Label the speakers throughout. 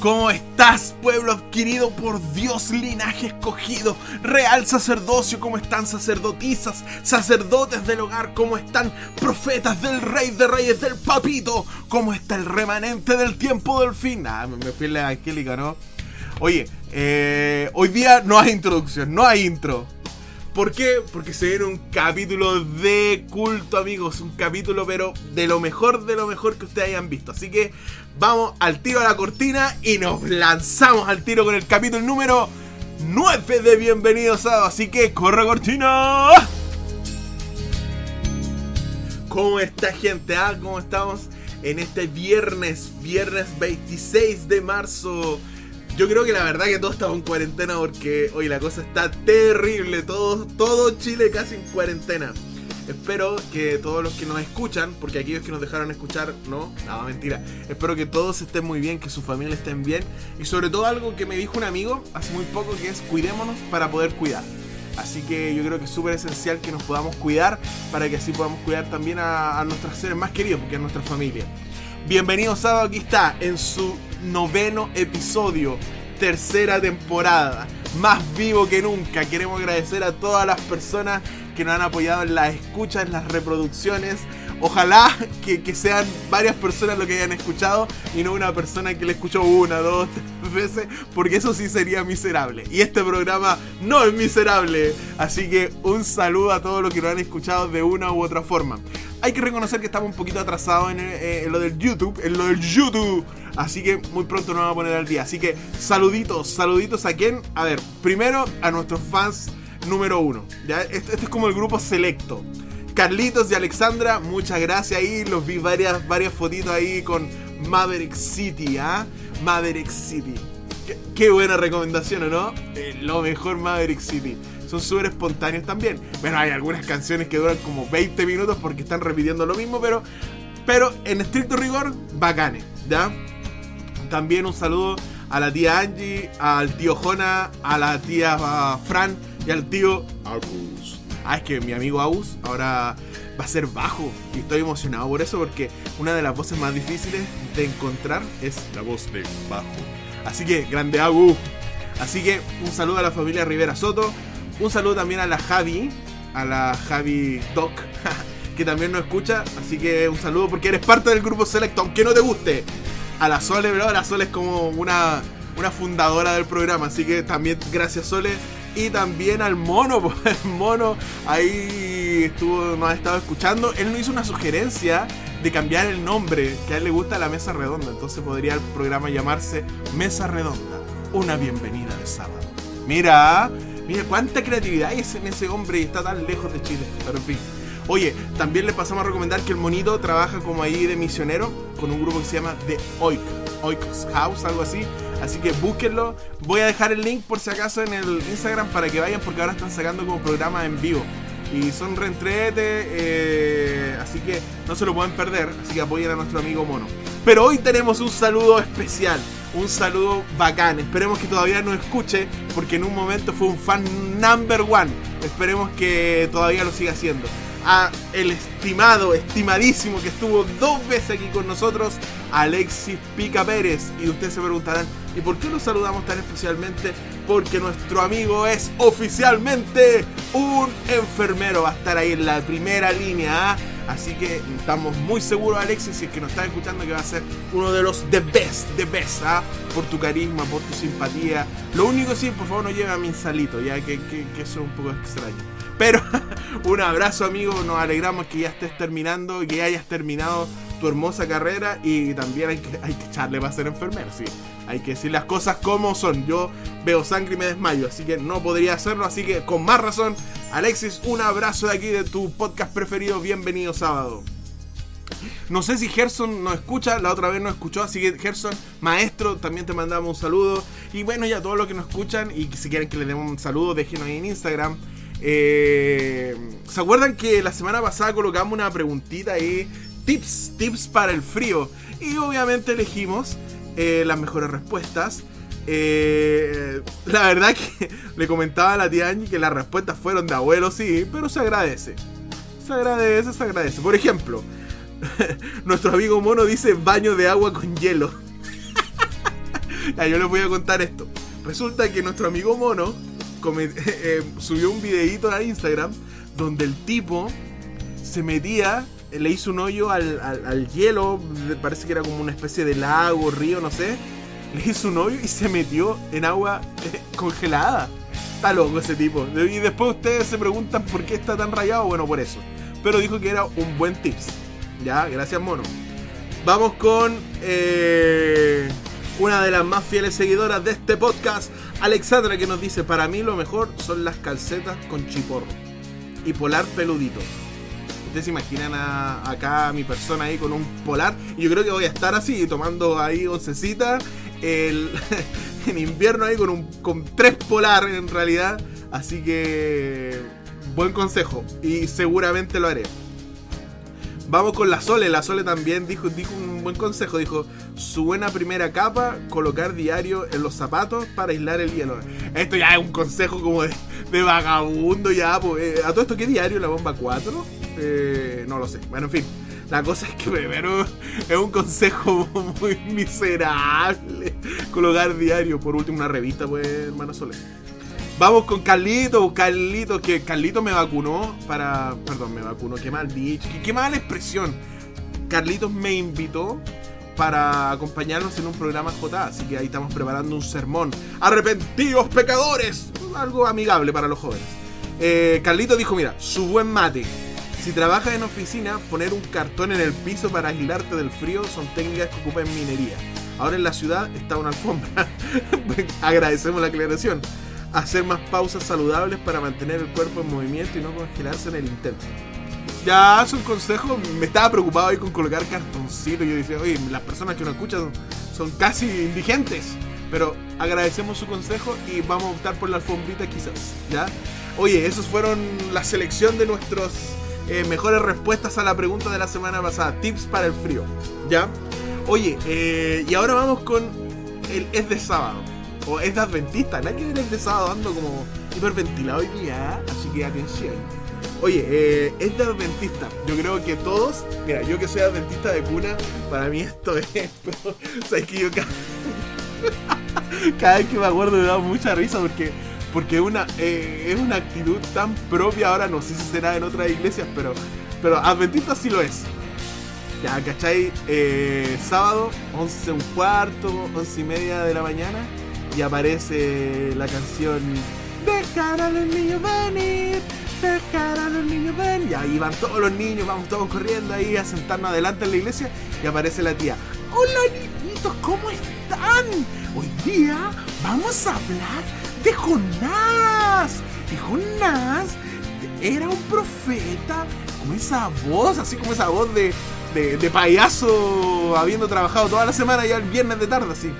Speaker 1: ¿Cómo estás, pueblo adquirido por Dios, linaje escogido, real sacerdocio? ¿Cómo están sacerdotisas, sacerdotes del hogar? ¿Cómo están profetas del rey de reyes, del papito? ¿Cómo está el remanente del tiempo del fin? Ah, me fui la angélica, ¿no? Oye, eh, hoy día no hay introducción, no hay intro. ¿Por qué? Porque se viene un capítulo de culto, amigos. Un capítulo, pero de lo mejor de lo mejor que ustedes hayan visto. Así que vamos al tiro a la cortina y nos lanzamos al tiro con el capítulo número 9 de Bienvenidos a. Así que corre cortina. ¿Cómo está, gente? Ah, ¿cómo estamos en este viernes? Viernes 26 de marzo yo creo que la verdad que todos estamos en cuarentena porque hoy la cosa está terrible. Todo, todo Chile casi en cuarentena. Espero que todos los que nos escuchan, porque aquellos que nos dejaron escuchar, no, nada, mentira. Espero que todos estén muy bien, que su familia estén bien. Y sobre todo algo que me dijo un amigo hace muy poco, que es cuidémonos para poder cuidar. Así que yo creo que es súper esencial que nos podamos cuidar para que así podamos cuidar también a, a nuestros seres más queridos, porque es nuestra familia. Bienvenidos a aquí está en su noveno episodio, tercera temporada, más vivo que nunca. Queremos agradecer a todas las personas que nos han apoyado en las escuchas, en las reproducciones. Ojalá que, sean varias personas lo que hayan escuchado y no una persona que le escuchó una, dos, tres veces, porque eso sí sería miserable. Y este programa no es miserable. Así que un saludo a todos los que lo han escuchado de una u otra forma. Hay que reconocer que estamos un poquito atrasados en, eh, en lo del YouTube, en lo del YouTube. Así que muy pronto nos vamos a poner al día. Así que saluditos, saluditos a quién. A ver, primero a nuestros fans número uno. ¿ya? Este, este, es como el grupo selecto. Carlitos y Alexandra, muchas gracias ahí. Los vi varias, varias fotitos ahí con Maverick City, ¿ah? Maverick City. Qué, buena recomendación, ¿o no? Eh, lo mejor Maverick City. Son súper espontáneos también. Bueno, hay algunas canciones que duran como 20 minutos porque están repitiendo lo mismo, pero, pero en estricto rigor, bacanes, ¿ya? También un saludo a la tía Angie, al tío Jona, a la tía ah, Fran y al tío Agus. Ah, es que mi amigo Agus ahora va a ser bajo y estoy emocionado por eso porque una de las voces más difíciles de encontrar es la voz de bajo. Así que, grande Agus. Así que un saludo a la familia Rivera Soto. Un saludo también a la Javi, a la Javi Doc, que también nos escucha. Así que un saludo porque eres parte del grupo Selecto, aunque no te guste a la Sole, bro. La Sole es como una, una fundadora del programa. Así que también gracias, Sole. Y también al mono, pues el mono ahí estuvo, nos ha estado escuchando. Él nos hizo una sugerencia de cambiar el nombre, que a él le gusta la mesa redonda. Entonces podría el programa llamarse Mesa Redonda. Una bienvenida de sábado. Mira, mira cuánta creatividad hay en ese hombre y está tan lejos de Chile. Pero en. Oye, también le pasamos a recomendar que el monito trabaja como ahí de misionero con un grupo que se llama The Oik, Oikos House, algo así. Así que búsquenlo. Voy a dejar el link por si acaso en el Instagram para que vayan porque ahora están sacando como programa en vivo. Y son reentrete, eh, así que no se lo pueden perder. Así que apoyen a nuestro amigo Mono. Pero hoy tenemos un saludo especial, un saludo bacán. Esperemos que todavía nos escuche porque en un momento fue un fan number one. Esperemos que todavía lo siga haciendo a el estimado, estimadísimo que estuvo dos veces aquí con nosotros, Alexis Pica Pérez. Y ustedes se preguntarán, ¿y por qué lo saludamos tan especialmente? Porque nuestro amigo es oficialmente un enfermero. Va a estar ahí en la primera línea. ¿ah? Así que estamos muy seguros, Alexis, si es que nos estás escuchando, que va a ser uno de los the best, the best, ¿ah? por tu carisma, por tu simpatía. Lo único sí, por favor, no lleve a mi salito, ya que, que eso es un poco extraño. Pero un abrazo amigo, nos alegramos que ya estés terminando, que hayas terminado tu hermosa carrera y también hay que, hay que echarle para ser enfermero, sí. Hay que decir las cosas como son. Yo veo sangre y me desmayo, así que no podría hacerlo, así que con más razón, Alexis, un abrazo de aquí de tu podcast preferido, bienvenido sábado. No sé si Gerson nos escucha, la otra vez nos escuchó, así que Gerson, maestro, también te mandamos un saludo. Y bueno, ya todos los que nos escuchan y si quieren que les demos un saludo, déjenos ahí en Instagram. Eh, ¿Se acuerdan que la semana pasada colocamos una preguntita ahí? Tips, tips para el frío. Y obviamente elegimos eh, las mejores respuestas. Eh, la verdad que le comentaba a la tía Angie que las respuestas fueron de abuelo, sí, pero se agradece. Se agradece, se agradece. Por ejemplo, nuestro amigo Mono dice baño de agua con hielo. ya, yo les voy a contar esto. Resulta que nuestro amigo Mono eh, subió un videito a Instagram donde el tipo se metía, le hizo un hoyo al, hielo, parece que era como una especie de lago, río, no sé. Le hizo un hoyo y se metió en agua eh, congelada. Está loco ese tipo. Y después ustedes se preguntan por qué está tan rayado. Bueno, por eso. Pero dijo que era un buen tips. Ya, gracias, mono. Vamos con eh, una de las más fieles seguidoras de este podcast, Alexandra, que nos dice: Para mí lo mejor son las calcetas con chiporro y polar peludito. Ustedes se imaginan acá a mi persona ahí con un polar. Y yo creo que voy a estar así, tomando ahí oncecita. El, en invierno ahí con, un, con tres polar en realidad. Así que buen consejo. Y seguramente lo haré. Vamos con la Sole. La Sole también dijo, un buen consejo. Dijo, su buena primera capa, colocar diario en los zapatos para aislar el hielo. Esto ya es un consejo como de, vagabundo ya. Pues, ¿A todo esto qué diario? ¿La bomba 4? Eh, no lo sé. Bueno, en fin. La cosa es que primero es un consejo muy miserable. Colocar diario. Por último, una revista, pues, hermano Sole. Vamos con Carlito, Carlito, que Carlito me vacunó para. Perdón, me vacunó, qué mal dicho, qué, mala expresión. Carlitos me invitó para acompañarnos en un programa J, así que ahí estamos preparando un sermón. ¡Arrepentidos pecadores! Algo amigable para los jóvenes. Eh, Carlito dijo: Mira, su buen mate. Si trabajas en oficina, poner un cartón en el piso para aislarte del frío son técnicas que ocupan minería. Ahora en la ciudad está una alfombra. Agradecemos la aclaración hacer más pausas saludables para mantener el cuerpo en movimiento y no congelarse en el intento. Ya es un consejo, me estaba preocupado ahí con colocar cartoncitos. Yo decía, oye, las personas que nos escuchan son casi indigentes. Pero agradecemos su consejo y vamos a optar por la alfombrita quizás, ¿ya? Oye, esos fueron la selección de nuestros eh, mejores respuestas a la pregunta de la semana pasada. Tips para el frío, ¿ya? Oye, eh, y ahora vamos con el es de sábado o es de adventista. Nada que ver sábado ando como hiperventilado hoy día, así que atención. Oye, eh, es de adventista. Yo creo que todos, mira, yo que soy adventista de cuna, para mí esto es. Pero, sabes que yo cada, cada, vez que me acuerdo me da mucha risa porque porque una, eh, es una actitud tan propia. Ahora no sé si será en otras iglesias, pero, pero adventista sí lo es. Ya, ¿cachai? Eh, sábado, 11 un cuarto, 11 y media de la mañana y aparece la canción Dejar a los niños venir, dejar a los niños venir. Y ahí van todos los niños, vamos todos corriendo ahí a sentarnos adelante en la iglesia y aparece la tía. Hola niñitos, ¿cómo están? Hoy día vamos a hablar de Jonás. Y Jonás era un profeta con esa voz, así como esa voz de, de, payaso habiendo trabajado toda la semana y el viernes de tarde, así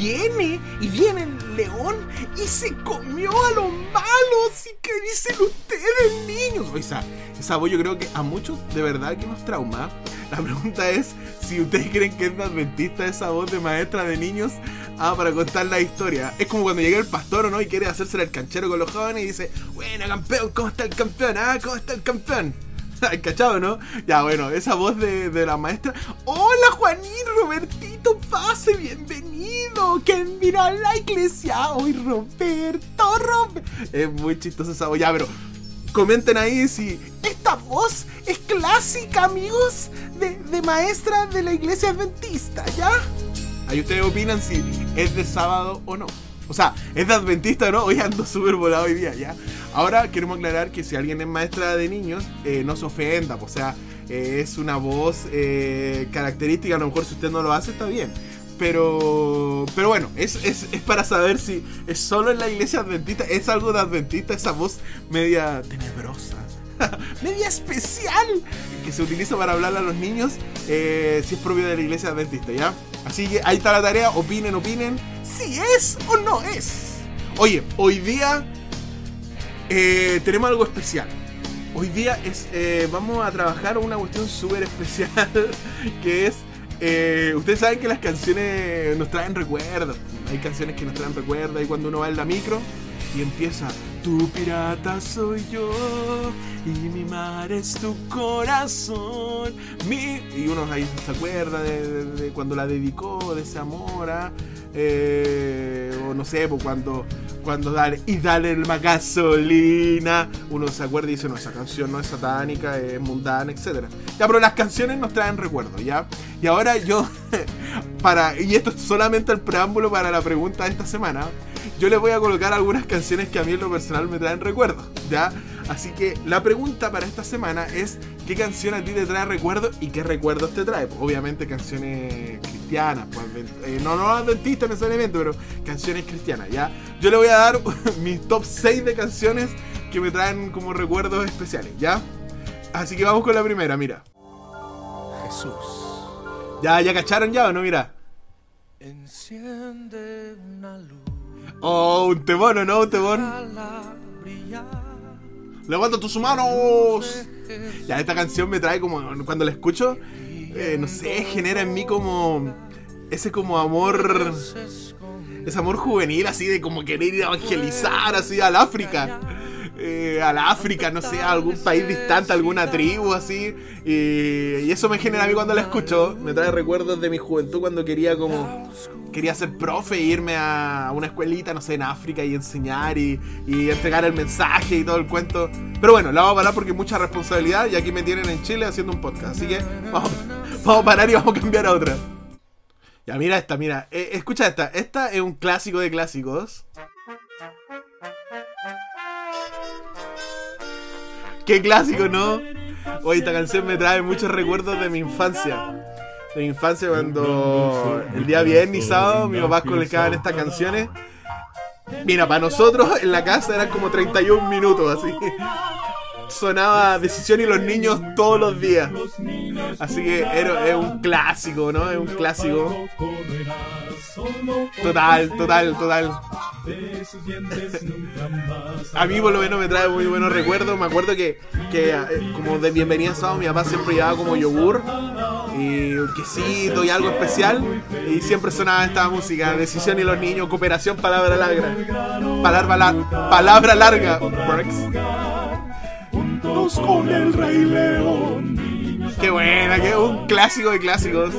Speaker 1: viene y viene el león y se comió a los malos. ¿Y qué dicen ustedes, niños? O esa, esa voz yo creo que a muchos de verdad que nos trauma. La pregunta es si ustedes creen que es adventista esa voz de maestra de niños ah, para contar la historia. Es como cuando llega el pastor o no y quiere hacerse el canchero con los jóvenes y dice, bueno campeón, ¿cómo está el campeón? Ah, ¿cómo está el campeón? ¿Cachado, no? Ya, bueno, esa voz de, de la maestra. ¡Hola, Juanín! Robertito, pase, bienvenido. ¿Quién vino a la iglesia hoy, Roberto? Roberto. Es muy chistosa esa voz. Ya, pero comenten ahí si esta voz es clásica, amigos, de, de maestra de la iglesia adventista, ¿ya? Ahí ustedes opinan si es de sábado o no. O sea, es de adventista, ¿no? Hoy ando súper volado hoy día, ¿ya? Ahora queremos aclarar que si alguien es maestra de niños, eh, no se ofenda, o sea, eh, es una voz eh, característica, a lo mejor si usted no lo hace está bien. Pero, pero bueno, es, es, es, para saber si es solo en la iglesia adventista, es algo de adventista, esa voz media tenebrosa, media especial, que se utiliza para hablar a los niños, si es propio de la iglesia adventista, ¿ya? Así que ahí está la tarea, opinen, opinen, si es o no es. Oye, hoy día eh, tenemos algo especial. Hoy día es, eh, vamos a trabajar una cuestión súper especial que es, eh, ustedes saben que las canciones nos traen recuerdos. Hay canciones que nos traen recuerdos y cuando uno va en la micro y empieza, tu pirata soy yo y mi mar es tu corazón. Mi... Y uno ahí se acuerda de, cuando la dedicó, de ese amor. ¿ah? eh, o no sé, pues cuando, cuando dale, y dale el gasolina, uno se acuerda y dice, no, esa canción no es satánica, es mundana, etc. Ya, pero las canciones nos traen recuerdos, ¿ya? Y ahora yo, para, y esto es solamente el preámbulo para la pregunta de esta semana, yo les voy a colocar algunas canciones que a mí en lo personal me traen recuerdos, ¿ya? Así que la pregunta para esta semana es ¿qué canción a ti te trae recuerdos y qué recuerdos te trae? Pues, obviamente canciones cristianas, pues, eh, no, no adventistas necesariamente, pero canciones cristianas, ¿ya? Yo le voy a dar mis top 6 de canciones que me traen como recuerdos especiales, ¿ya? Así que vamos con la primera, mira.
Speaker 2: Jesús.
Speaker 1: ¿Ya, ya cacharon ya o no? Mira.
Speaker 2: Enciende una luz.
Speaker 1: Oh, un temón, ¿no? Un
Speaker 2: brillar.
Speaker 1: Levanta tus manos. Ya, esta canción me trae como, cuando la escucho, eh, no sé, genera en mí como ese como amor, ese amor juvenil, así de como querer ir a evangelizar, así al África. Eh, al África, no sé, a algún país distante, alguna tribu, así. Y, y eso me genera a mí cuando la escucho. Me trae recuerdos de mi juventud cuando quería como quería ser profe e irme a una escuelita, no sé, en África y enseñar y, y entregar el mensaje y todo el cuento. Pero bueno, la vamos a parar porque es mucha responsabilidad y aquí me tienen en Chile haciendo un podcast. Así que vamos, vamos a parar y vamos a cambiar a otra. Ya, mira esta, mira. Eh, escucha esta. Esta es un clásico de clásicos. Qué clásico, ¿no? Oye, esta canción me trae muchos recuerdos de mi infancia de mi infancia cuando el día viernes y sábado mi papá colocaban estas canciones. Mira, para nosotros en la casa eran como 31 minutos así. Sonaba Decisión y los niños todos los días. Así que era, es un clásico, ¿no? Es un clásico. Total, total, total. A mí por lo menos me trae muy buenos recuerdos. Me acuerdo que, que eh, como de bienvenida a sábado mi papá siempre llevaba como yogur y un quesito y algo especial. Y siempre sonaba esta música, Decisión y los niños, cooperación, palabra larga. Palabra, la- palabra larga. Juntos con el Rey León. Qué buena, que un clásico de clásicos.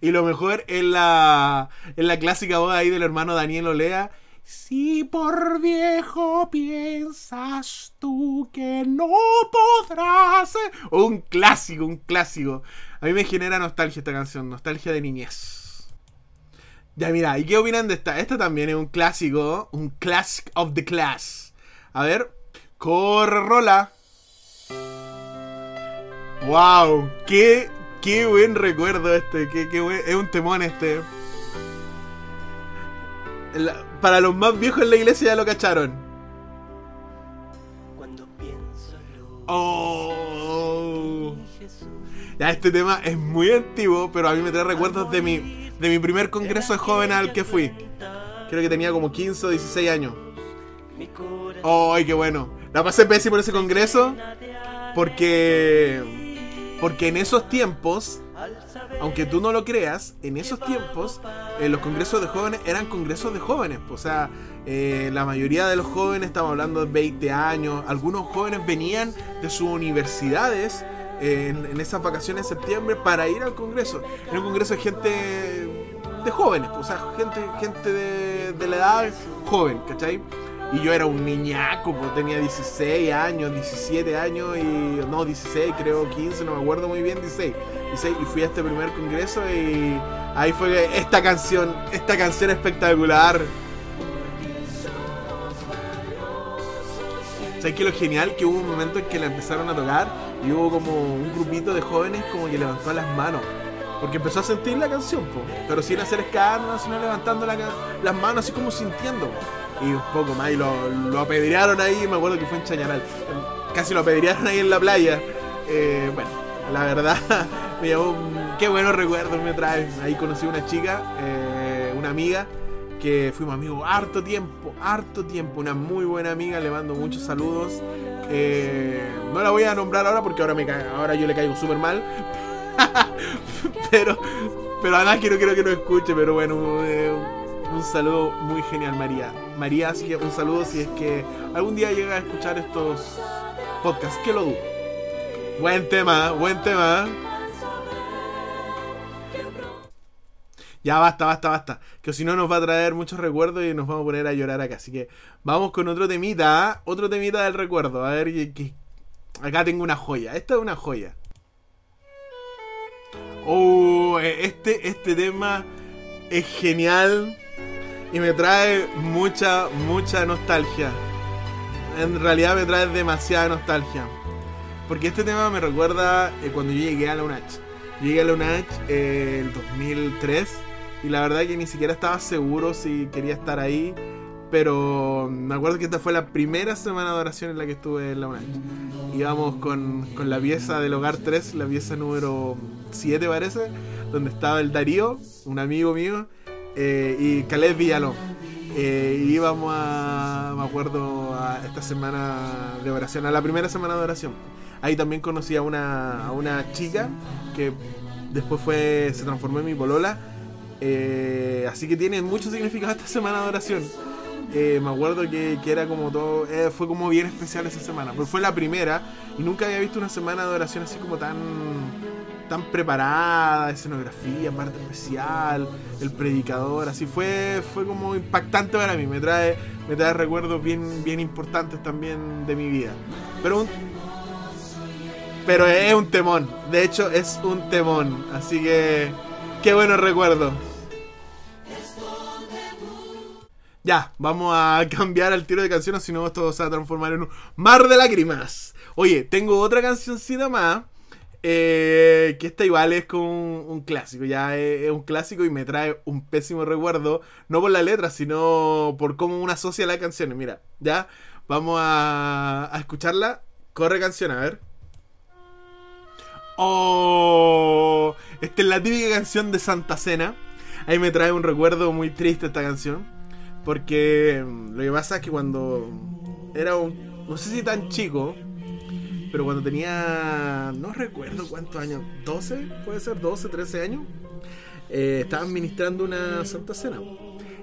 Speaker 1: Y lo mejor es la, es la clásica voz ahí del hermano Daniel Olea. Si por viejo piensas tú que no podrás. Un clásico, un clásico. A mí me genera nostalgia esta canción, nostalgia de niñez. Ya mira, ¿y qué opinan de esta? Esta también es un clásico, un classic of the class. A ver, corre rola. Wow, qué, qué buen recuerdo este, qué, qué buen- es un temón este. La- para los más viejos en la iglesia ya lo cacharon.
Speaker 3: Cuando pienso lo
Speaker 1: Oh. Ya, este tema es muy antiguo, pero a mí me trae recuerdos de mi, de mi primer congreso de joven al que fui. Creo que tenía como 15 o 16 años. ¡Ay, qué bueno! La pasé pésimo en ese congreso porque. Porque en esos tiempos, aunque tú no lo creas, en esos tiempos eh, los congresos de jóvenes eran congresos de jóvenes. O sea, eh, la mayoría de los jóvenes, estamos hablando de 20 años, algunos jóvenes venían de sus universidades eh, en, en esas vacaciones de septiembre para ir al congreso. Era un congreso de gente de jóvenes, o sea, gente, gente de, de la edad joven, ¿cachai? Y yo era un niñaco, pues tenía 16 años, 17 años y. No, 16, creo 15, no me acuerdo muy bien, 16. 16 y fui a este primer congreso y ahí fue que esta canción, esta canción espectacular. ¿Sabes qué lo genial? Que hubo un momento en que la empezaron a tocar y hubo como un grupito de jóvenes como que levantó las manos. Porque empezó a sentir la canción, po, pero sin hacer escándalo, sino levantando las manos así como sintiendo. Y un poco más, y lo, lo apedrearon ahí, me acuerdo que fue en Chañaral. Casi lo apedrearon ahí en la playa. Eh, bueno, la verdad, me llevó qué buenos recuerdos me trae. Ahí conocí a una chica, eh, una amiga, que fuimos amigos harto tiempo, harto tiempo. Una muy buena amiga, le mando muchos saludos. Eh, no la voy a nombrar ahora porque ahora, me ahora yo le caigo súper mal. pero, pero además quiero, quiero que no escuche, pero bueno, un saludo muy genial María. María, así que un saludo si es que algún día llega a escuchar estos podcasts, que lo dudo. Buen tema, buen tema. Ya basta, basta, basta. Que si no nos va a traer muchos recuerdos y nos vamos a poner a llorar acá. Así que vamos con otro temita, otro temita del recuerdo. A ver, que- acá tengo una joya. Esta es una joya. Oh, eh, este, este tema es genial y me trae mucha, mucha nostalgia. En realidad me trae demasiada nostalgia. Porque este tema me recuerda eh, cuando yo llegué a la UNACH. Llegué a la UNACH eh, en 2003 y la verdad que ni siquiera estaba seguro si quería estar ahí. Pero me acuerdo que esta fue la primera semana de oración en la que estuve en la UNACH. Íbamos con, con la pieza del hogar 3, la pieza número 7 parece, donde estaba el Darío, un amigo mío, eh, y Caleb Villalón. Eh, íbamos a, me acuerdo, a esta semana de oración, a la primera semana de oración. Ahí también conocí a una, a una chica que después fue se transformó en mi polola. Eh, así que tiene mucho significado esta semana de oración. Eh, me acuerdo que, que era como todo, fue como bien especial esa semana, porque fue la primera y nunca había visto una semana de oración así como tan, tan preparada, escenografía, parte especial, el predicador, así fue, fue como impactante para mí, me trae, me trae recuerdos bien, bien importantes también de mi vida. Pero un, pero es un temón, de hecho es un temón, así que qué buenos recuerdos. Ya, vamos a cambiar al tiro de canciones, si no esto se va a transformar en un mar de lágrimas. Oye, tengo otra cancioncita más. Eh, que esta igual es como un, clásico, ya es, es un clásico y me trae un pésimo recuerdo, no por la letra, sino por cómo uno asocia las canciones. Mira, ya vamos a, a escucharla. Corre canción, a ver. Oh, esta es la típica canción de Santa Cena. Ahí me trae un recuerdo muy triste esta canción. Porque mm, lo que pasa es que cuando era un. No sé si tan chico. Pero cuando tenía. No recuerdo cuántos años. ¿12? Puede ser 12, 13 años. eh, estaba administrando una Santa Cena.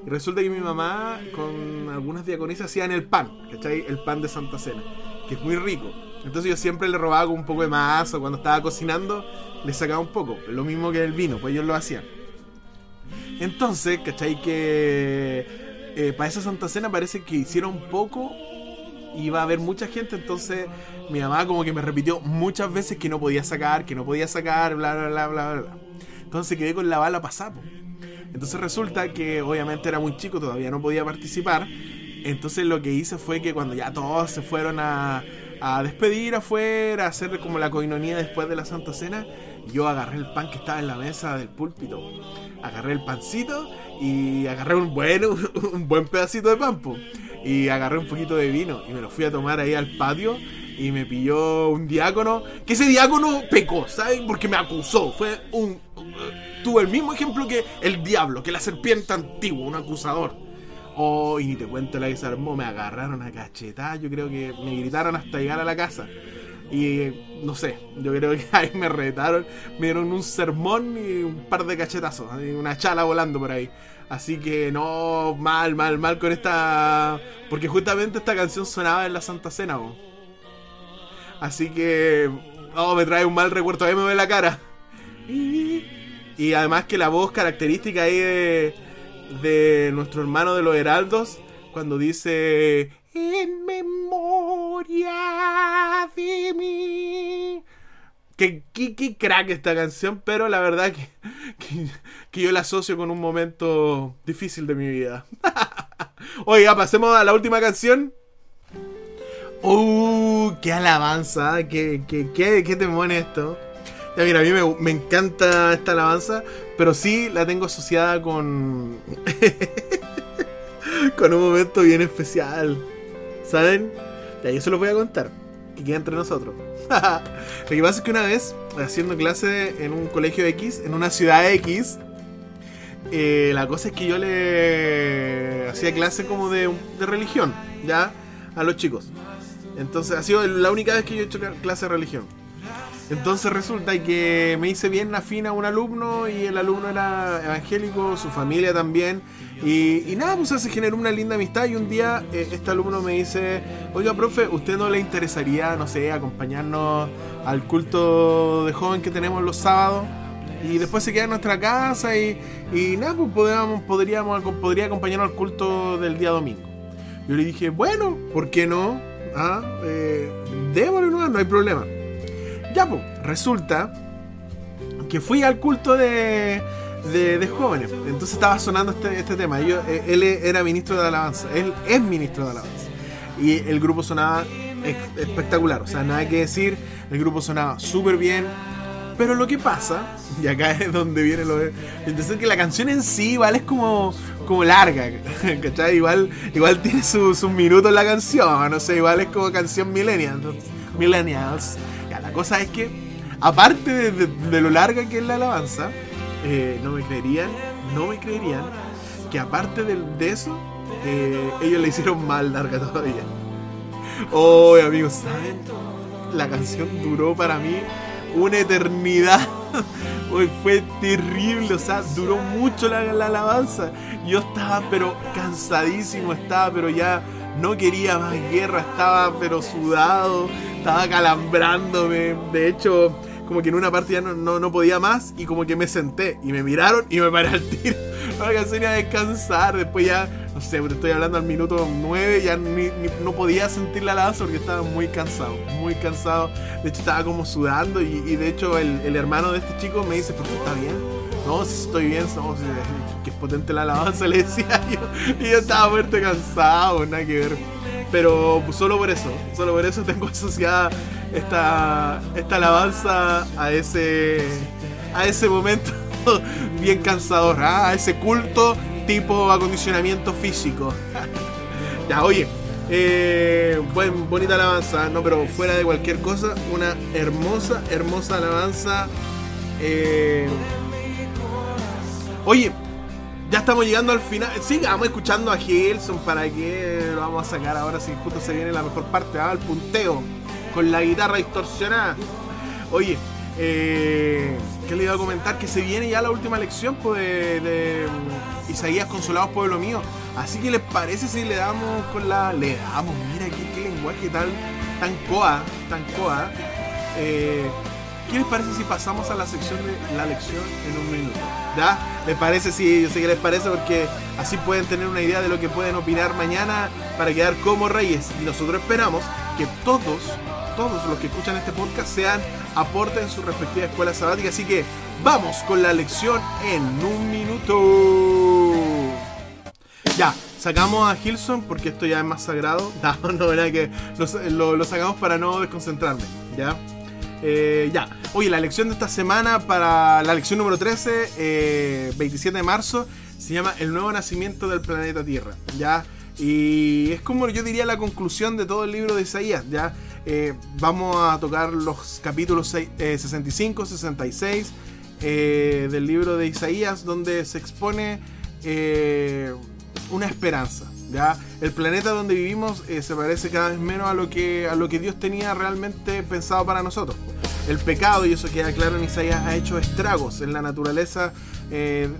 Speaker 1: Y resulta que mi mamá con algunas diaconisas hacían el pan. ¿Cachai? El pan de Santa Cena. Que es muy rico. Entonces yo siempre le robaba un poco de más. O cuando estaba cocinando, le sacaba un poco. Lo mismo que el vino, pues ellos lo hacían. Entonces, ¿cachai? Que eh, para esa Santa Cena parece que hicieron poco. Iba a haber mucha gente, entonces mi mamá como que me repitió muchas veces que no podía sacar, que no podía sacar, bla, bla, bla, bla, bla. Entonces quedé con la bala pasada. po. Entonces resulta que obviamente era muy chico, todavía no podía participar. Entonces lo que hice fue que cuando ya todos se fueron a, a despedir afuera, a hacer como la coinonía después de la Santa Cena, yo agarré el pan que estaba en la mesa del púlpito. Agarré el pancito y agarré un buen, un buen pedacito de pan. po. Y agarré un poquito de vino y me lo fui a tomar ahí al patio y me pilló un diácono. Que ese diácono pecó, ¿saben? Porque me acusó. Fue un... Tuvo el mismo ejemplo que el diablo, que la serpiente antigua, un acusador. Oh, y ni te cuento la que se armó, me agarraron a cachetada, yo creo que me gritaron hasta llegar a la casa. Y no sé, yo creo que ahí me retaron, me dieron un sermón y un par de cachetazos, una chala volando por ahí. Así que no, mal, mal, mal con esta... Porque justamente esta canción sonaba en la Santa Cena. Así que... Oh, me trae un mal recuerdo, ahí me ve la cara. Y además que la voz característica ahí de, de nuestro hermano de los Heraldos, cuando dice... En memoria de mí. Que, crack esta canción, pero la verdad que, que, que yo la asocio con un momento difícil de mi vida. Oiga, pasemos a la última canción. ¡Uh! ¡Qué alabanza! ¿Qué, qué, qué, qué temón esto? Ya, mira, a mí me, me encanta esta alabanza, pero sí la tengo asociada con. con un momento bien especial. ¿Saben? Ya, yo se los voy a contar. Que queda entre nosotros. Lo que pasa es que una vez, haciendo clase en un colegio X, en una ciudad X, eh, la cosa es que yo le hacía clase como de, religión, ¿ya? A los chicos. Entonces ha sido la única vez que yo he hecho clase de religión. Entonces resulta que me hice bien afín a un alumno y el alumno era evangélico, su familia también. Y, nada, pues se generó una linda amistad y un día eh, este alumno me dice, oiga, profe, ¿usted no le interesaría, no sé, acompañarnos al culto de joven que tenemos los sábados? Y después se queda en nuestra casa y, y nada, pues podríamos, podríamos, podría acompañarnos al culto del día domingo. Yo le dije, bueno, ¿por qué no? Ah, eh, démosle no hay problema. Ya, pues, resulta que fui al culto de, de, de jóvenes. Entonces estaba sonando este, este tema. Yo, eh, él era ministro de alabanza. Él es ministro de alabanza. Y el grupo sonaba espectacular. O sea, nada que decir. El grupo sonaba súper bien. Pero lo que pasa, y acá es donde viene lo de. Entonces que la canción en sí igual es como, como larga. ¿Cachai? Igual, igual tiene sus su minutos la canción. No sé, igual es como canción millennials. Millennials. Ya, la cosa es que, aparte de, de- de lo larga que es la alabanza, eh, no me creerían, no me creerían que aparte de, eso, eh, ellos le hicieron más larga todavía. Oh, amigos, ¿saben? La canción duró para mí una eternidad. Uy, fue terrible, o sea, duró mucho la, la alabanza. Yo estaba pero cansadísimo, estaba pero ya no quería más guerra, estaba pero sudado, estaba calambrándome. De hecho, como que en una parte ya no, no, no podía más y como que me senté y me miraron y me paré al tiro. La canción iba a descansar, después ya, no sé, te estoy hablando al minuto 9, ya ni- ni- no podía sentir la alabanza porque estaba muy cansado, muy cansado. De hecho, estaba como sudando y, de hecho el, el hermano de este chico me dice, ¿pero tú estás bien? No, si estoy bien, no, que es potente la alabanza, le decía yo. Y yo estaba muerto cansado, nada que ver. Pero solo por eso, solo por eso tengo asociada esta, esta alabanza a ese, a ese momento bien cansador, ¿ah? a ese culto tipo acondicionamiento físico. ya, oye, eh, buen, bonita alabanza, no, pero fuera de cualquier cosa, una hermosa, hermosa alabanza. eh, Oye, ya estamos llegando al final. Sigamos escuchando a Hilson para que lo vamos a sacar ahora si justo se viene la mejor parte, ¿ah? el punteo con la guitarra distorsionada. Oye, eh, ¿qué le iba a comentar? Que se viene ya la última lección pues, de, mm, Isaías Consolados Pueblo Mío. Así que les parece si le damos con la. Le damos, mira qué, qué lenguaje tan, coa, tan coa. Eh, ¿Qué les parece si pasamos a la sección de la lección en un minuto? ¿Ya? ¿Les parece? Sí, yo sé que les parece porque así pueden tener una idea de lo que pueden opinar mañana para quedar como reyes. Y nosotros esperamos que todos, todos los que escuchan este podcast sean aporte en su respectiva escuela sabática. Así que vamos con la lección en un minuto. Ya, sacamos a Hilson porque esto ya es más sagrado. No, no, verdad que lo, sacamos para no desconcentrarme, ¿ya? Eh, ya, oye, la lección de esta semana para la lección número 13, eh, 27 de marzo, se llama El nuevo nacimiento del planeta Tierra, ¿ya? Y es como yo diría la conclusión de todo el libro de Isaías, ¿ya? Eh, vamos a tocar los capítulos seis- eh, 65, 66 eh, del libro de Isaías, donde se expone eh, una esperanza. ¿ya? El planeta donde vivimos se parece cada vez menos a lo, que, a lo que Dios tenía realmente pensado para nosotros. El pecado, y eso queda claro en Isaías, ha hecho estragos en la naturaleza, en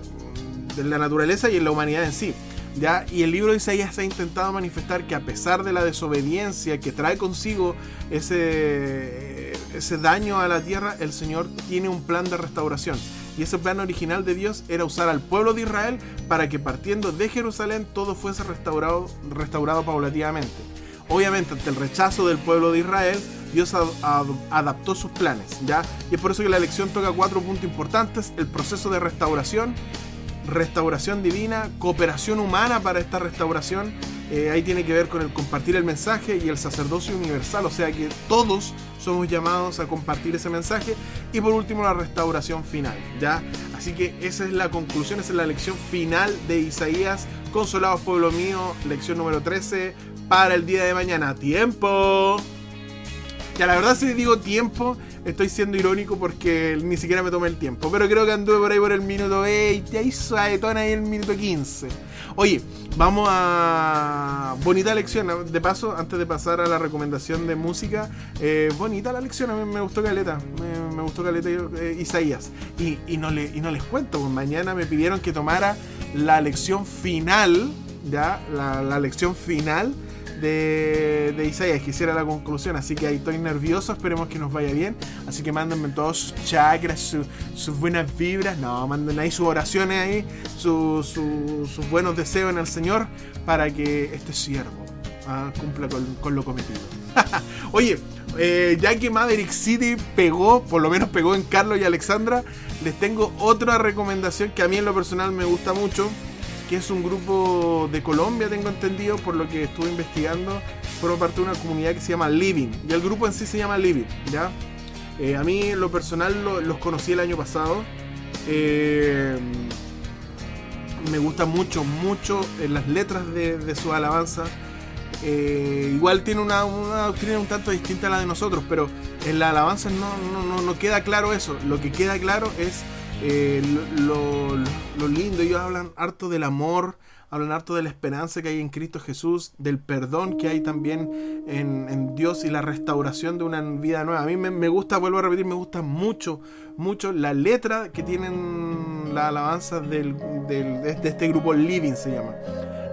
Speaker 1: la naturaleza y en la humanidad en sí. ¿Ya? Y el libro de Isaías ha intentado manifestar que a pesar de la desobediencia que trae consigo ese, ese daño a la tierra, el Señor tiene un plan de restauración. Y ese plan original de Dios era usar al pueblo de Israel para que partiendo de Jerusalén todo fuese restaurado, restaurado paulatinamente. Obviamente, ante el rechazo del pueblo de Israel, Dios ad- ad- adaptó sus planes, ¿ya? Y es por eso que la lección toca cuatro puntos importantes: el proceso de restauración, restauración divina, cooperación humana para esta restauración. eh, ahí tiene que ver con el compartir el mensaje y el sacerdocio universal, o sea que todos somos llamados a compartir ese mensaje. Y por último, la restauración final, ¿ya? Así que esa es la conclusión, esa es la lección final de Isaías. Consolados, pueblo mío, lección número 13 para el día de mañana. ¡Tiempo! Ya, la verdad, si digo tiempo, estoy siendo irónico porque ni siquiera me tomé el tiempo. Pero creo que anduve por ahí por el minuto 20, ahí suavetón ahí el minuto 15. Oye, vamos a. Bonita lección. De paso, antes de pasar a la recomendación de música, eh, bonita la lección. A mí me gustó Caleta. Me, gustó Caleta eh, Isaías. Y, no le, y no les cuento, pues mañana me pidieron que tomara la lección final, ya, la lección final de, de Isaías, que la conclusión. Así que ahí estoy nervioso, esperemos que nos vaya bien. Así que mándenme todos sus chakras, su- sus buenas vibras. No, manden ahí sus oraciones ahí, su- su- sus buenos deseos en el Señor para que este siervo ah, cumpla con, con lo cometido. Oye, eh, ya que Maverick City pegó, por lo menos pegó en Carlos y Alexandra, les tengo otra recomendación que a mí en lo personal me gusta mucho, que es un grupo de Colombia, tengo entendido, por lo que estuve investigando, fueron parte de una comunidad que se llama Living, y el grupo en sí se llama Living, ¿ya? Eh, a mí en lo personal lo- los conocí el año pasado. Eh, me gusta mucho, mucho eh, las letras de, de su alabanza. Eh, igual tiene una, una doctrina un tanto distinta a la de nosotros, pero en la alabanza no, no, no, no queda claro eso. Lo que queda claro es eh, lo, lo- lindo. Ellos hablan harto del amor, hablan harto de la esperanza que hay en Cristo Jesús, del perdón que hay también en, en Dios y la restauración de una vida nueva. A mí me, me gusta, vuelvo a repetir, me gusta mucho, mucho la letra que tienen las alabanzas del, del- de este grupo Living, se llama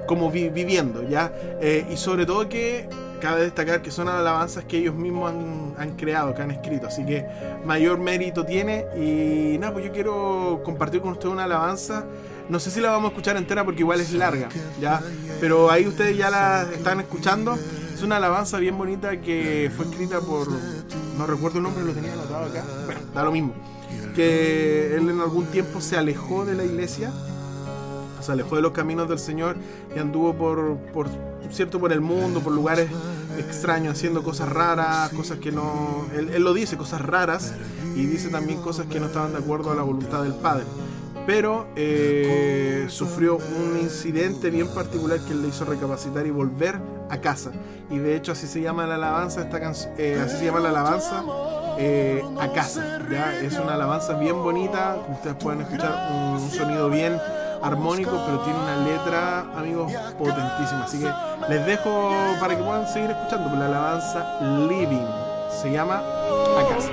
Speaker 1: como vi- viviendo, ¿ya? Eh, y sobre todo que cabe destacar que son alabanzas que ellos mismos han, han creado, que han escrito, así que mayor mérito tiene. Y nada, pues yo quiero compartir con ustedes una alabanza. No sé si la vamos a escuchar entera porque igual es larga, ¿ya? Pero ahí ustedes ya la están escuchando. Es una alabanza bien bonita que fue escrita por. No recuerdo el nombre, lo tenía anotado acá. Bueno, da lo mismo. Que él en algún tiempo se alejó de la iglesia se alejó de los caminos del Señor y anduvo por, por cierto por el mundo, por lugares extraños, haciendo cosas raras, cosas que no. Él, él lo dice, cosas raras, y dice también cosas que no estaban de acuerdo a la voluntad del Padre. Pero eh, sufrió un incidente bien particular que le hizo recapacitar y volver a casa. Y de hecho así se llama la alabanza, esta canción, así se llama la alabanza eh, a casa. ¿ya? Es una alabanza bien bonita, como ustedes pueden escuchar un, un sonido bien armónico, pero tiene una letra, amigos, potentísima. Así que les dejo para que puedan seguir escuchando la alabanza Living. Se llama A Casa.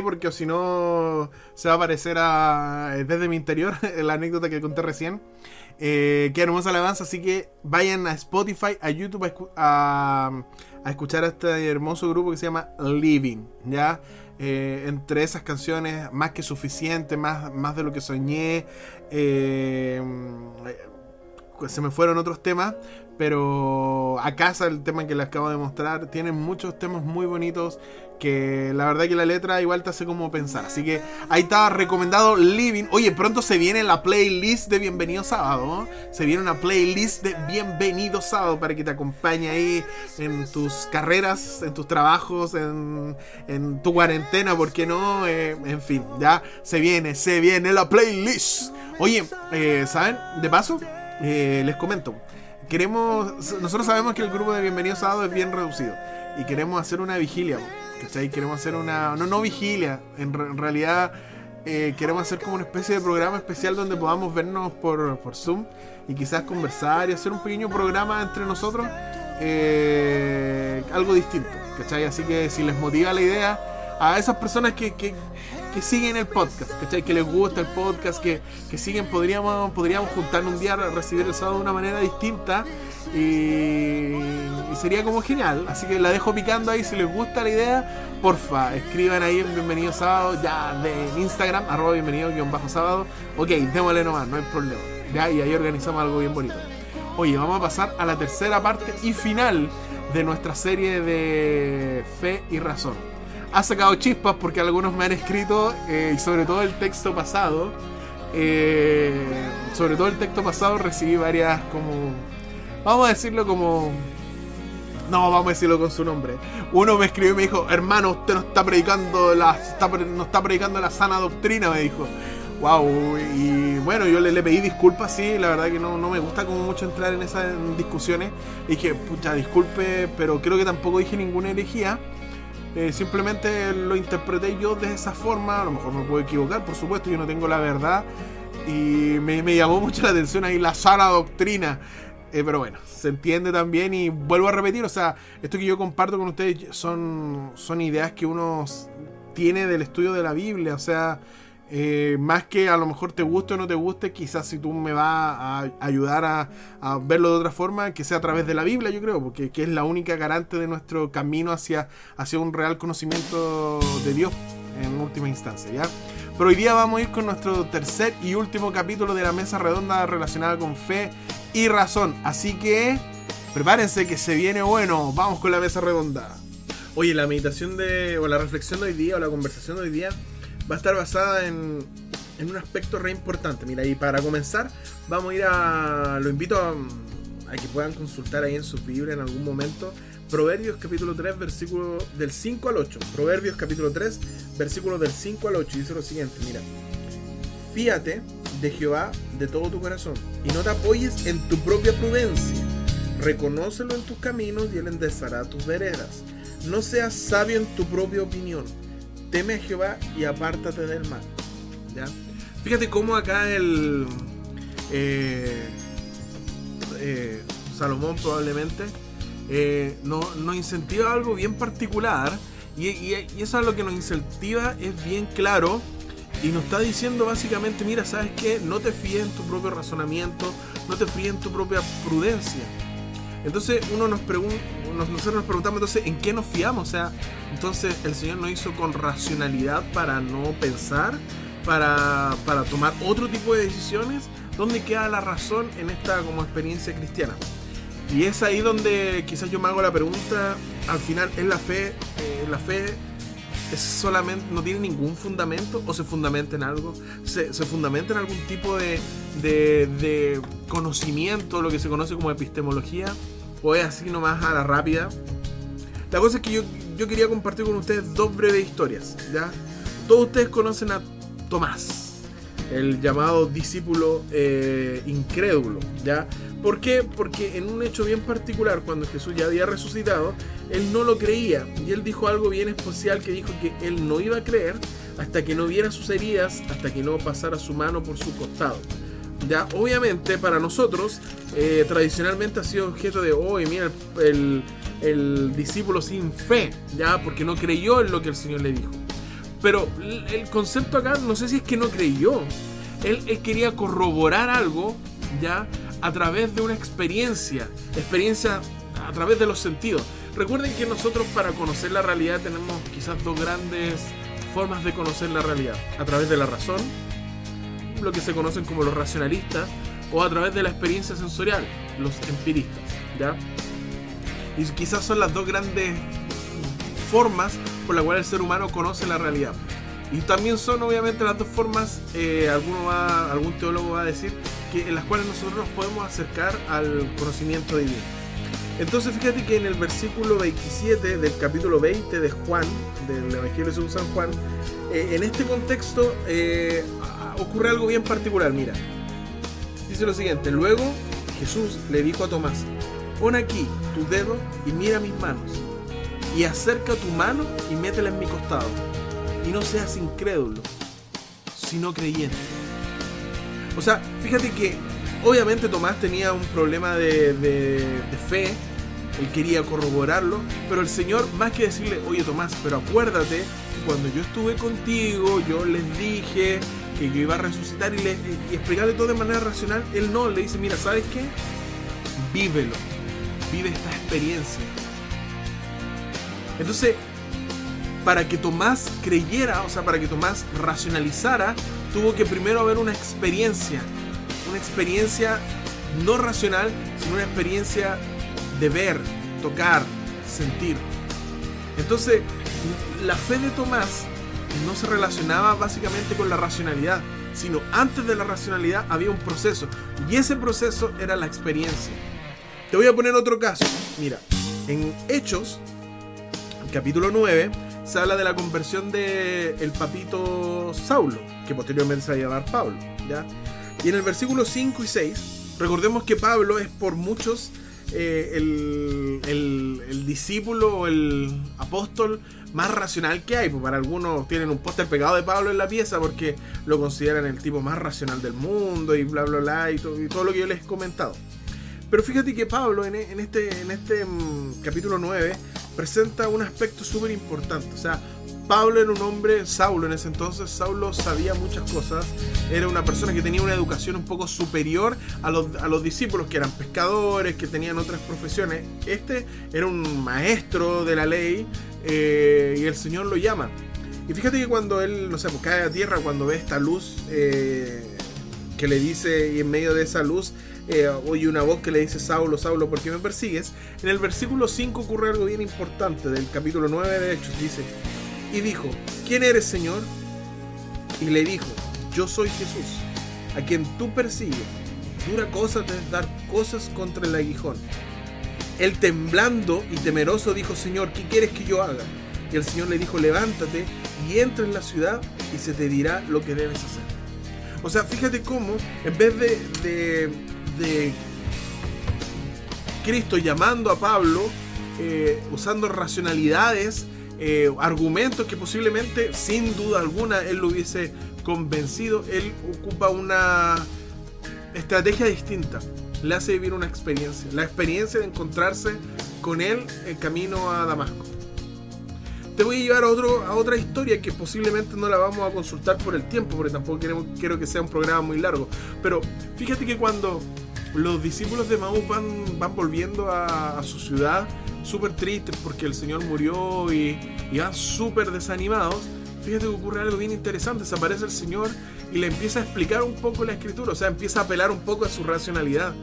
Speaker 1: Porque si no se va a parecer a desde mi interior la anécdota que conté recién. Eh, qué hermosa alabanza, así que vayan a Spotify, a YouTube a, escu- a- a escuchar a este hermoso grupo que se llama Living, ¿ya? Eh, entre esas canciones, más que suficiente, más, más de lo que soñé. eh, se me fueron otros temas, pero a casa el tema que les acabo de mostrar tiene muchos temas muy bonitos que la verdad que la letra igual te hace como pensar. Así que ahí está recomendado Living. Oye, pronto se viene la playlist de Bienvenido Sábado. ¿no? Se viene una playlist de Bienvenido Sábado para que te acompañe ahí en tus carreras, en tus trabajos, en, en tu cuarentena, ¿por qué no? Eh, en fin, ya se viene, se viene la playlist. Oye, eh, ¿saben? De paso, eh, les comento. Queremos, nosotros sabemos que el grupo de Bienvenido Sábado es bien reducido y queremos hacer una vigilia. ¿cachai? Queremos hacer una, no, no vigilia, en, re- en realidad eh, queremos hacer como una especie de programa especial donde podamos vernos por, por Zoom y quizás conversar y hacer un pequeño programa entre nosotros, eh, algo distinto, ¿cachai? Así que si les motiva la idea, a esas personas que, que, que siguen el podcast, ¿cachai? Que les gusta el podcast, que, que siguen, podríamos, podríamos juntarnos un día recibir el sábado de una manera distinta y, sería como genial. Así que la dejo picando ahí. Si les gusta la idea, porfa, escriban ahí en Bienvenido Sábado, ya de Instagram, arroba bienvenido guion bajo sábado. Ok, démosle nomás, no hay problema. Ya, y ahí organizamos algo bien bonito. Oye, vamos a pasar a la tercera parte y final de nuestra serie de fe y razón. Ha sacado chispas porque algunos me han escrito, eh, y sobre todo el texto pasado, eh, sobre todo el texto pasado recibí varias como, vamos a decirlo como, no, vamos a decirlo con su nombre. Uno me escribió y me dijo, hermano, usted no está predicando la, está, no está predicando la sana doctrina, me dijo. Wow, y bueno, yo le, le pedí disculpas, sí, la verdad que no, no me gusta como mucho entrar en esas discusiones. Y dije, pucha, disculpe, pero creo que tampoco dije ninguna herejía. Eh, simplemente lo interpreté yo de esa forma, a lo mejor me puedo equivocar, por supuesto, yo no tengo la verdad. Y me, llamó mucho la atención ahí la sana doctrina. Eh, pero bueno, se entiende también y vuelvo a repetir, o sea, esto que yo comparto con ustedes son, son ideas que uno tiene del estudio de la Biblia, o sea, eh, más que a lo mejor te guste o no te guste, quizás si tú me vas a ayudar a, a verlo de otra forma, que sea a través de la Biblia, yo creo, porque que es la única garante de nuestro camino hacia, hacia un real conocimiento de Dios en última instancia, ¿ya? Pero hoy día vamos a ir con nuestro tercer y último capítulo de la mesa redonda relacionada con fe y razón. Así que prepárense que se viene bueno. Vamos con la mesa redonda. Oye, la meditación de. o la reflexión de hoy día, o la conversación de hoy día, va a estar basada en, en un aspecto re importante. Mira, y para comenzar, vamos a ir a. Lo invito a, a que puedan consultar ahí en su Biblia en algún momento. Proverbios capítulo 3, versículo del 5 al 8. Proverbios capítulo 3, versículos del 5 al 8. Dice lo siguiente, mira. Fíate de Jehová de todo tu corazón y no te apoyes en tu propia prudencia. Reconócelo en tus caminos y él enderezará tus veredas. No seas sabio en tu propia opinión. Teme a Jehová y apártate del mal. ¿Ya? Fíjate cómo acá el eh, eh, Salomón probablemente eh, nos no incentiva algo bien particular y, y- eso es lo que nos incentiva es bien claro y nos está diciendo básicamente, mira, ¿sabes qué? No te fíes en tu propio razonamiento, no te fíes en tu propia prudencia. Entonces uno nos pregunta, nosotros nos preguntamos entonces en qué nos fiamos, o sea, entonces el Señor nos hizo con racionalidad para no pensar, para, para tomar otro tipo de decisiones, ¿dónde queda la razón en esta como experiencia cristiana? Y es ahí donde quizás yo me hago la pregunta, al final, ¿es la fe, eh, la fe es solamente, no tiene ningún fundamento o se fundamenta en algo? ¿Se, se fundamenta en algún tipo de, de, de conocimiento, lo que se conoce como epistemología? ¿O es así nomás a la rápida? La cosa es que yo, yo quería compartir con ustedes dos breves historias, ¿ya? Todos ustedes conocen a Tomás, el llamado discípulo eh, incrédulo, ¿ya? ¿Por qué? Porque en un hecho bien particular, cuando Jesús ya había resucitado, él no lo creía. Y él dijo algo bien especial que dijo que él no iba a creer hasta que no viera sus heridas, hasta que no pasara su mano por su costado. Ya, obviamente para nosotros, eh, tradicionalmente ha sido objeto de, oye, mira, el, el discípulo sin fe, ya, porque no creyó en lo que el Señor le dijo. Pero el concepto acá, no sé si es que no creyó. Él, él quería corroborar algo, ya, a través de una experiencia, experiencia a través de los sentidos. Recuerden que nosotros para conocer la realidad tenemos quizás dos grandes formas de conocer la realidad. A través de la razón, lo que se conocen como los racionalistas, o a través de la experiencia sensorial, los empiristas, ¿ya? Y quizás son las dos grandes formas por las cuales el ser humano conoce la realidad. Y también son obviamente las dos formas, eh, alguno va, algún teólogo va a decir, que en las cuales nosotros nos podemos acercar al conocimiento divino. Entonces fíjate que en el versículo 27 del capítulo 20 de Juan, del Evangelio según San Juan, eh, en este contexto eh, ocurre algo bien particular, mira. Dice lo siguiente, luego Jesús le dijo a Tomás, pon aquí tu dedo y mira mis manos, y acerca tu mano y métela en mi costado, y no seas incrédulo, sino creyente. O sea, fíjate que obviamente Tomás tenía un problema de, fe, él quería corroborarlo, pero el Señor, más que decirle, oye Tomás, pero acuérdate cuando yo estuve contigo, yo les dije que yo iba a resucitar y, le, y explicarle todo de manera racional, él no, le dice, mira, ¿sabes qué? Vívelo, vive esta experiencia. Entonces, para que Tomás creyera, o sea, para que Tomás racionalizara, tuvo que primero haber una experiencia, una experiencia no racional, sino una experiencia de ver, tocar, sentir. Entonces, la fe de Tomás no se relacionaba básicamente con la racionalidad, sino antes de la racionalidad había un proceso, y ese proceso era la experiencia. Te voy a poner otro caso. Mira, en Hechos, capítulo 9, se habla de la conversión de el papito Saulo, que posteriormente se va a llamar Pablo, ¿ya? Y en el versículo 5 y 6, recordemos que Pablo es por muchos eh, el, el- discípulo o el apóstol más racional que hay. Pues para algunos tienen un póster pegado de Pablo en la pieza porque lo consideran el tipo más racional del mundo y bla bla bla y todo, todo lo que yo les he comentado. Pero fíjate que Pablo en, en este, en este mm, capítulo 9 presenta un aspecto súper importante. O sea, Pablo era un hombre, Saulo en ese entonces, Saulo sabía muchas cosas, era una persona que tenía una educación un poco superior a los, a los discípulos que eran pescadores, que tenían otras profesiones. Este era un maestro de la ley eh, y el Señor lo llama. Y fíjate que cuando él, no sé, pues cae a tierra, cuando ve esta luz eh, que le dice, y en medio de esa luz, eh, oye una voz que le dice, Saulo, Saulo, ¿por qué me persigues? En el versículo 5 ocurre algo bien importante del capítulo 9 de Hechos. Dice, y dijo, ¿quién eres, Señor? Y le dijo, yo soy Jesús, a quien tú persigues. Dura cosa te es dar cosas contra el aguijón. Él temblando y temeroso dijo, Señor, ¿qué quieres que yo haga? Y el Señor le dijo, levántate y entra en la ciudad y se te dirá lo que debes hacer. O sea, fíjate cómo, en vez de, de, Cristo llamando a Pablo, eh, usando racionalidades, eh, argumentos que posiblemente, sin duda alguna, él lo hubiese convencido, él ocupa una estrategia distinta. Le hace vivir una experiencia, la experiencia de encontrarse con él en camino a Damasco. Te voy a llevar a otra historia que posiblemente no la vamos a consultar por el tiempo, porque tampoco queremos, quiero que sea un programa muy largo. Pero fíjate que cuando los discípulos de Maús van, van volviendo a, su ciudad, súper tristes porque el Señor murió y, y van súper desanimados, fíjate que ocurre algo bien interesante. Se aparece el Señor y le empieza a explicar un poco la escritura, o sea, empieza a apelar un poco a su racionalidad.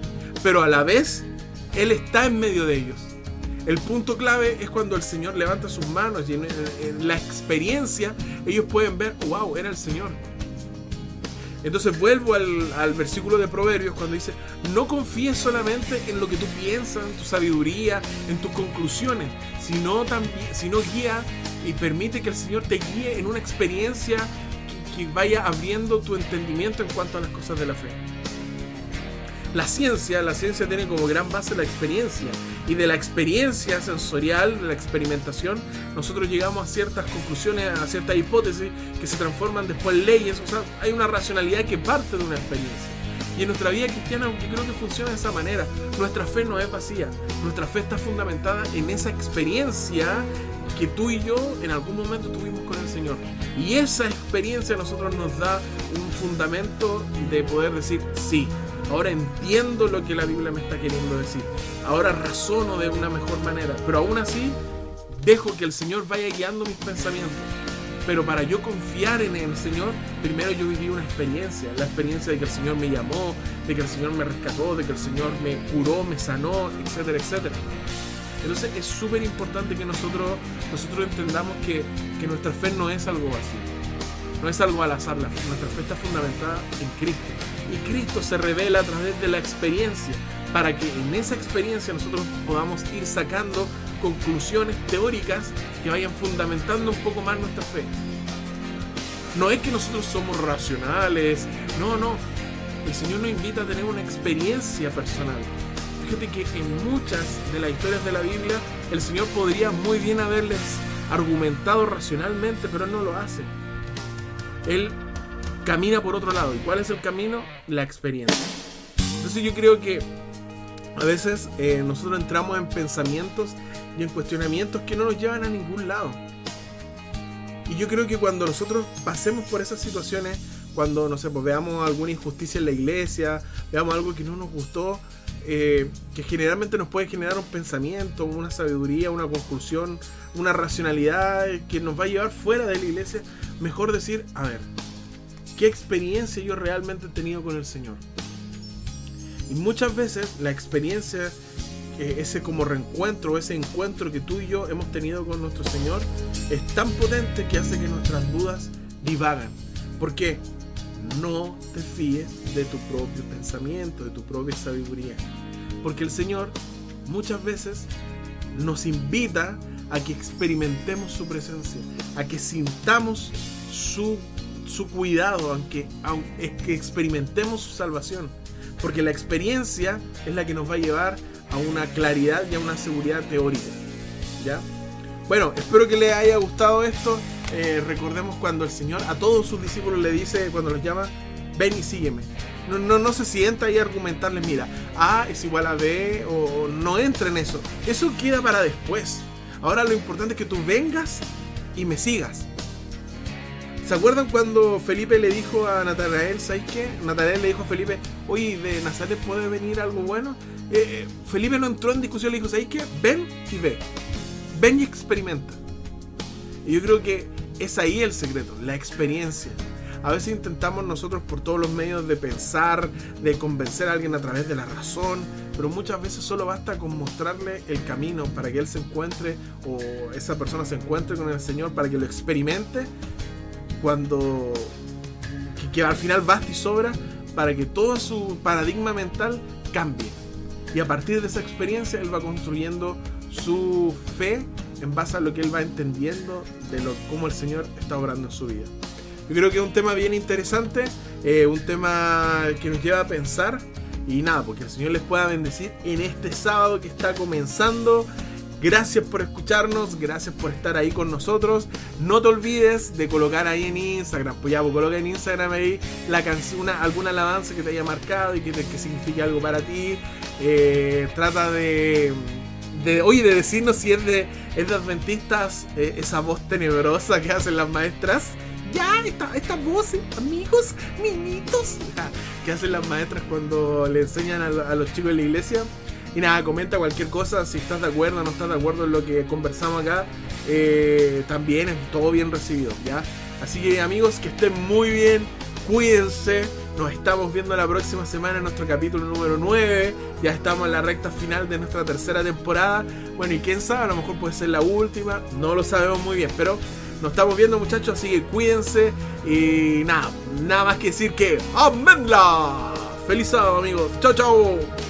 Speaker 1: Pero a la vez, Él está en medio de ellos. El punto clave es cuando el Señor levanta sus manos y en, en la experiencia ellos pueden ver, wow, era el Señor. Entonces vuelvo al, al versículo de Proverbios cuando dice, no confíes solamente en lo que tú piensas, en tu sabiduría, en tus conclusiones, sino, también, sino guía y permite que el Señor te guíe en una experiencia que, que vaya abriendo tu entendimiento en cuanto a las cosas de la fe. La ciencia, la ciencia tiene como gran base la experiencia y de la experiencia sensorial, de la experimentación, nosotros llegamos a ciertas conclusiones, a ciertas hipótesis que se transforman después en leyes, o sea, hay una racionalidad que parte de una experiencia. Y en nuestra vida cristiana yo creo que funciona de esa manera. Nuestra fe no es vacía. Nuestra fe está fundamentada en esa experiencia que tú y yo en algún momento tuvimos con el Señor. Y esa experiencia a nosotros nos da un fundamento de poder decir, sí, ahora entiendo lo que la Biblia me está queriendo decir. Ahora razono de una mejor manera. Pero aún así, dejo que el Señor vaya guiando mis pensamientos. Pero para yo confiar en el Señor, primero yo viví una experiencia, la experiencia de que el Señor me llamó, de que el Señor me rescató, de que el Señor me curó, me sanó, etcétera, etcétera. Entonces es súper importante que nosotros, nosotros entendamos que, que nuestra fe no es algo vacío, no es algo al azar, nuestra fe está fundamentada en Cristo. Y Cristo se revela a través de la experiencia, para que en esa experiencia nosotros podamos ir sacando conclusiones teóricas que vayan fundamentando un poco más nuestra fe. No es que nosotros somos racionales, no, no. El Señor nos invita a tener una experiencia personal. Fíjate que en muchas de las historias de la Biblia el Señor podría muy bien haberles argumentado racionalmente, pero Él no lo hace. Él camina por otro lado. ¿Y cuál es el camino? La experiencia. Entonces yo creo que a veces eh, nosotros entramos en pensamientos y en cuestionamientos que no nos llevan a ningún lado. Y yo creo que cuando nosotros pasemos por esas situaciones, cuando, no sé, pues veamos alguna injusticia en la iglesia, veamos algo que no nos gustó, eh, que generalmente nos puede generar un pensamiento, una sabiduría, una conclusión, una racionalidad que nos va a llevar fuera de la iglesia, mejor decir, a ver, ¿qué experiencia yo realmente he tenido con el Señor? Y muchas veces la experiencia, eh, ese como reencuentro, ese encuentro que tú y yo hemos tenido con nuestro Señor, es tan potente que hace que nuestras dudas divagan. ¿Por qué? No te fíes de tu propio pensamiento, de tu propia sabiduría. Porque el Señor muchas veces nos invita a que experimentemos su presencia, a que sintamos su, su cuidado, aunque, aunque que experimentemos su salvación. Porque la experiencia es la que nos va a llevar a una claridad y a una seguridad teórica. ¿Ya? Bueno, espero que les haya gustado esto. Eh, recordemos cuando el Señor a todos sus discípulos le dice, cuando los llama, ven y sígueme. No, no, no se sienta ahí a argumentarles, mira, A es igual a B o no entra en eso. Eso queda para después. Ahora lo importante es que tú vengas y me sigas. ¿Se acuerdan cuando Felipe le dijo a Natanael, ¿sabes qué? Natanael le dijo a Felipe, oye, ¿de Nazaret puede venir algo bueno? Eh, eh, Felipe no entró en discusión, le dijo, ¿sabes qué? Ven y ve. Ven y experimenta. Y yo creo que es ahí el secreto, la experiencia. A veces intentamos nosotros por todos los medios de pensar, de convencer a alguien a través de la razón, pero muchas veces solo basta con mostrarle el camino para que él se encuentre o esa persona se encuentre con el Señor para que lo experimente cuando que, que al final basta y sobra para que todo su paradigma mental cambie. Y a partir de esa experiencia él va construyendo su fe en base a lo que él va entendiendo de lo, cómo el Señor está obrando en su vida. Yo creo que es un tema bien interesante, eh, un tema que nos lleva a pensar y nada, porque el Señor les pueda bendecir en este sábado que está comenzando. Gracias por escucharnos, gracias por estar ahí con nosotros. No te olvides de colocar ahí en Instagram, pues ya, pues coloca en Instagram ahí la canción, una- alguna alabanza que te haya marcado y que, te- que signifique algo para ti. Eh, trata de, de, de decirnos si es de, es de adventistas, eh, esa voz tenebrosa que hacen las maestras. Ya, esta, esta voz, amigos, niñitos, que hacen las maestras cuando le enseñan a, los chicos de la iglesia. Y nada, comenta cualquier cosa, si estás de acuerdo o no estás de acuerdo en lo que conversamos acá, eh, también es todo bien recibido, ¿ya? Así que amigos, que estén muy bien, cuídense, nos estamos viendo la próxima semana en nuestro capítulo número 9, ya estamos en la recta final de nuestra tercera temporada, bueno, y quién sabe, a lo mejor puede ser la última, no lo sabemos muy bien, pero nos estamos viendo muchachos, así que cuídense y nada, nada más que decir que ¡Amenla! Feliz sábado amigos, chao chao.